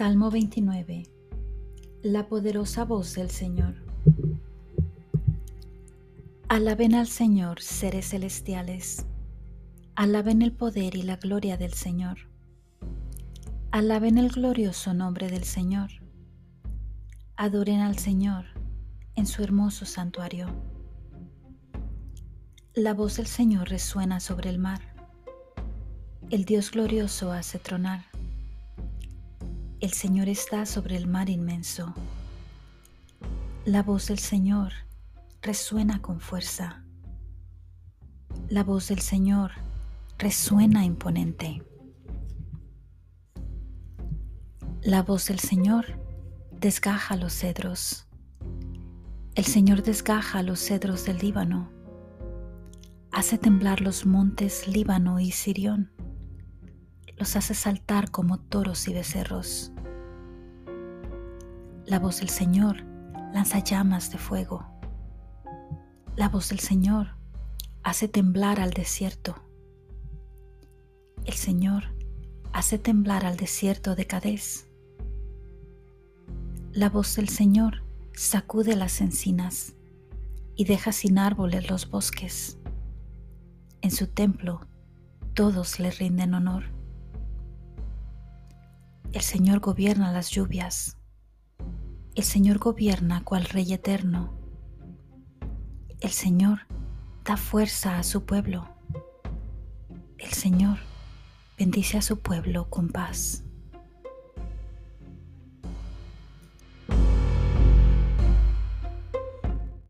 Salmo 29 La poderosa voz del Señor. Alaben al Señor seres celestiales, alaben el poder y la gloria del Señor, alaben el glorioso nombre del Señor, adoren al Señor en su hermoso santuario. La voz del Señor resuena sobre el mar, el Dios glorioso hace tronar el Señor está sobre el mar inmenso. La voz del Señor resuena con fuerza. La voz del Señor resuena imponente. La voz del Señor desgaja los cedros. El Señor desgaja los cedros del Líbano. Hace temblar los montes Líbano y Sirión los hace saltar como toros y becerros. La voz del Señor lanza llamas de fuego. La voz del Señor hace temblar al desierto. El Señor hace temblar al desierto de Cadés. La voz del Señor sacude las encinas y deja sin árboles los bosques. En su templo todos le rinden honor. El Señor gobierna las lluvias. El Señor gobierna cual Rey eterno. El Señor da fuerza a su pueblo. El Señor bendice a su pueblo con paz.